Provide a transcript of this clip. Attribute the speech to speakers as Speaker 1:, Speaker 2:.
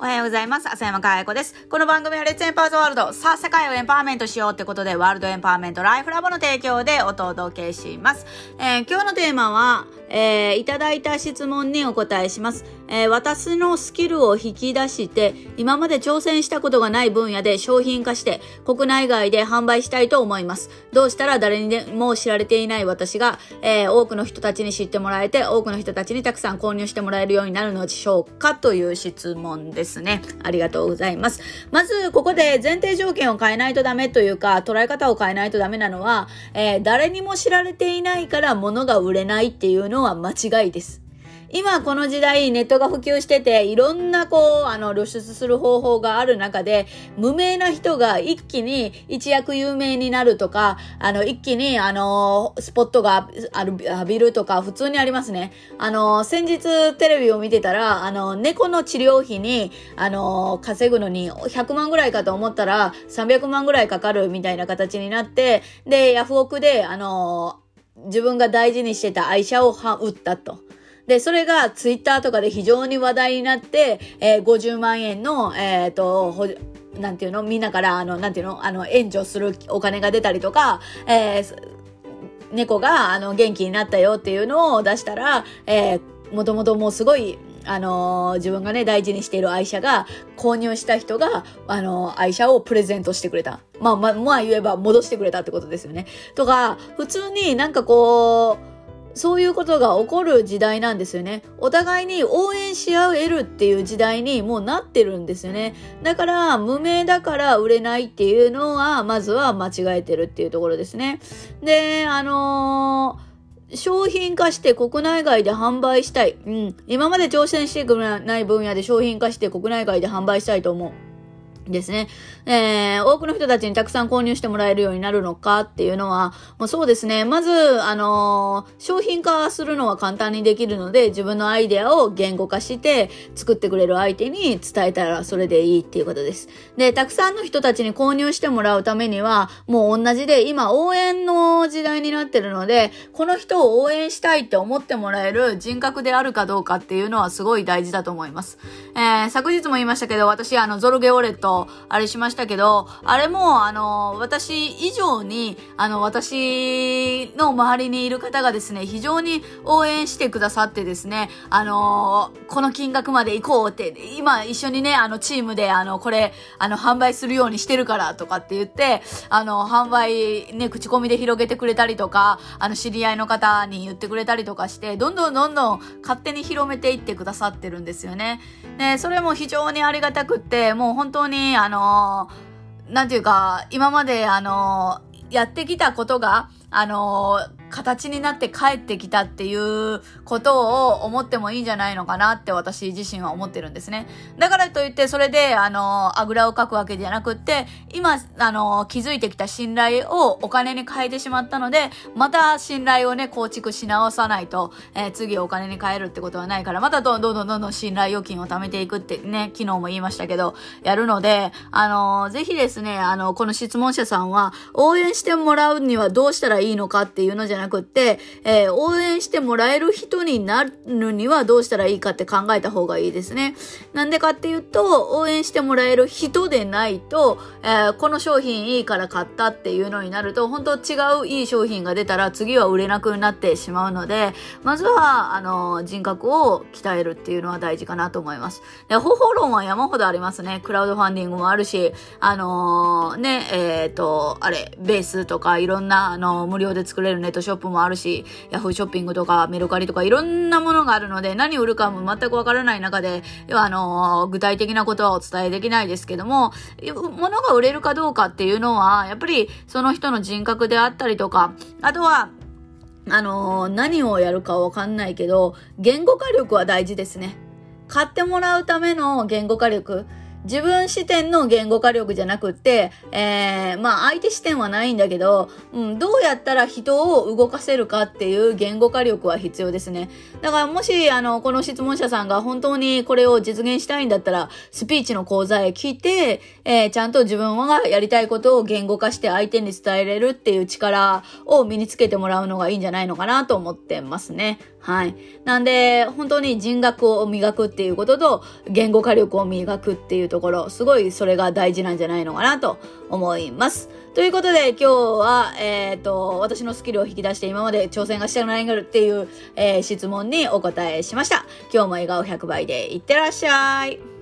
Speaker 1: おはようございます。浅山かや子です。この番組はレッツエンパワーズワールド。さあ、世界をエンパワーメントしようってことで、ワールドエンパワーメントライフラボの提供でお届けします。えー、今日のテーマは、えー、いただいた質問にお答えします。えー、私のスキルを引き出して、今まで挑戦したことがない分野で商品化して、国内外で販売したいと思います。どうしたら誰にでも知られていない私が、えー、多くの人たちに知ってもらえて、多くの人たちにたくさん購入してもらえるようになるのでしょうかという質問ですね。ありがとうございます。まず、ここで前提条件を変えないとダメというか、捉え方を変えないとダメなのは、え、誰にも知られていないから物が売れないっていうののは間違いです。今この時代ネットが普及してて、いろんなこう、あの、露出する方法がある中で、無名な人が一気に一躍有名になるとか、あの、一気に、あの、スポットがある、浴びるとか、普通にありますね。あの、先日テレビを見てたら、あの、猫の治療費に、あの、稼ぐのに100万ぐらいかと思ったら、300万ぐらいかかるみたいな形になって、で、ヤフオクで、あの、自分が大事にしてた愛車を売ったと。で、それがツイッターとかで非常に話題になって、えー、50万円の、えっ、ー、と、なんていうの？みんなから、あの、なんていうの？あの、援助するお金が出たりとか、えー、猫が、あの、元気になったよっていうのを出したら、えー、もともともうすごい、あのー、自分がね、大事にしている愛車が、購入した人が、あのー、愛車をプレゼントしてくれた。まあ、まあ、まあ言えば戻してくれたってことですよね。とか、普通になんかこう、そういうことが起こる時代なんですよね。お互いに応援し合えるっていう時代にもうなってるんですよね。だから、無名だから売れないっていうのは、まずは間違えてるっていうところですね。で、あのー、商品化して国内外で販売したい。うん。今まで挑戦してくれない分野で商品化して国内外で販売したいと思う。ですね。えー、多くの人たちにたくさん購入してもらえるようになるのかっていうのは、もうそうですね。まず、あのー、商品化するのは簡単にできるので、自分のアイデアを言語化して作ってくれる相手に伝えたらそれでいいっていうことです。で、たくさんの人たちに購入してもらうためには、もう同じで、今応援の時代になってるので、この人を応援したいって思ってもらえる人格であるかどうかっていうのはすごい大事だと思います。えー、昨日も言いましたけど、私、あの、ゾルゲオレットあれしましたけど、あれも、あの、私以上に、あの、私の周りにいる方がですね、非常に応援してくださってですね、あの、この金額まで行こうって、今一緒にね、あの、チームで、あの、これ、あの、販売するようにしてるからとかって言って、あの、販売ね、口コミで広げてくれたりとか、あの、知り合いの方に言ってくれたりとかして、どんどんどんどん勝手に広めていってくださってるんですよね。で、それも非常にありがたくって、もう本当に、あのなんていうか、今まであのやってきたことが、あの形になって帰ってきたっていうことを思ってもいいんじゃないのかなって私自身は思ってるんですね。だからといってそれであの、あぐらをかくわけじゃなくって、今あの、気づいてきた信頼をお金に変えてしまったので、また信頼をね、構築し直さないと、えー、次お金に変えるってことはないから、またどんどんどんどんどん信頼預金を貯めていくってね、昨日も言いましたけど、やるので、あの、ぜひですね、あの、この質問者さんは、応援してもらうにはどうしたらいいのかっていうのじゃなくって、えー、応援してもらえる人になるにはどうしたらいいかって考えた方がいいですね。なんでかっていうと、応援してもらえる人でないと、えー、この商品いいから買ったっていうのになると、本当違ういい商品が出たら次は売れなくなってしまうので、まずは、あの、人格を鍛えるっていうのは大事かなと思います。で、方法論は山ほどありますね。クラウドファンディングもあるし、あのー、ね、えっ、ー、と、あれ、ベースとかいろんな、あの、無料で作れるネットショップもあるし、ヤフーショッピングとかメルカリとかいろんなものがあるので、何売るかも全くわからない中で、要はあの、具体的なことはお伝えできないですけども、物が売れるかどうかっていうのは、やっぱりその人の人格であったりとか、あとは、あの何をやるかわかんないけど、言語化力は大事ですね。買ってもらうための言語化力。自分視点の言語化力じゃなくって、えー、まあ相手視点はないんだけど、うん、どうやったら人を動かせるかっていう言語化力は必要ですね。だからもし、あの、この質問者さんが本当にこれを実現したいんだったら、スピーチの講座へ聞いて、えー、ちゃんと自分がやりたいことを言語化して相手に伝えれるっていう力を身につけてもらうのがいいんじゃないのかなと思ってますね。はい。なんで、本当に人格を磨くっていうことと、言語化力を磨くっていうところ、すごいそれが大事なんじゃないのかなと思います。ということで、今日は、えっ、ー、と、私のスキルを引き出して今まで挑戦がしたくないがるっていう、えー、質問にお答えしました。今日も笑顔100倍でいってらっしゃい。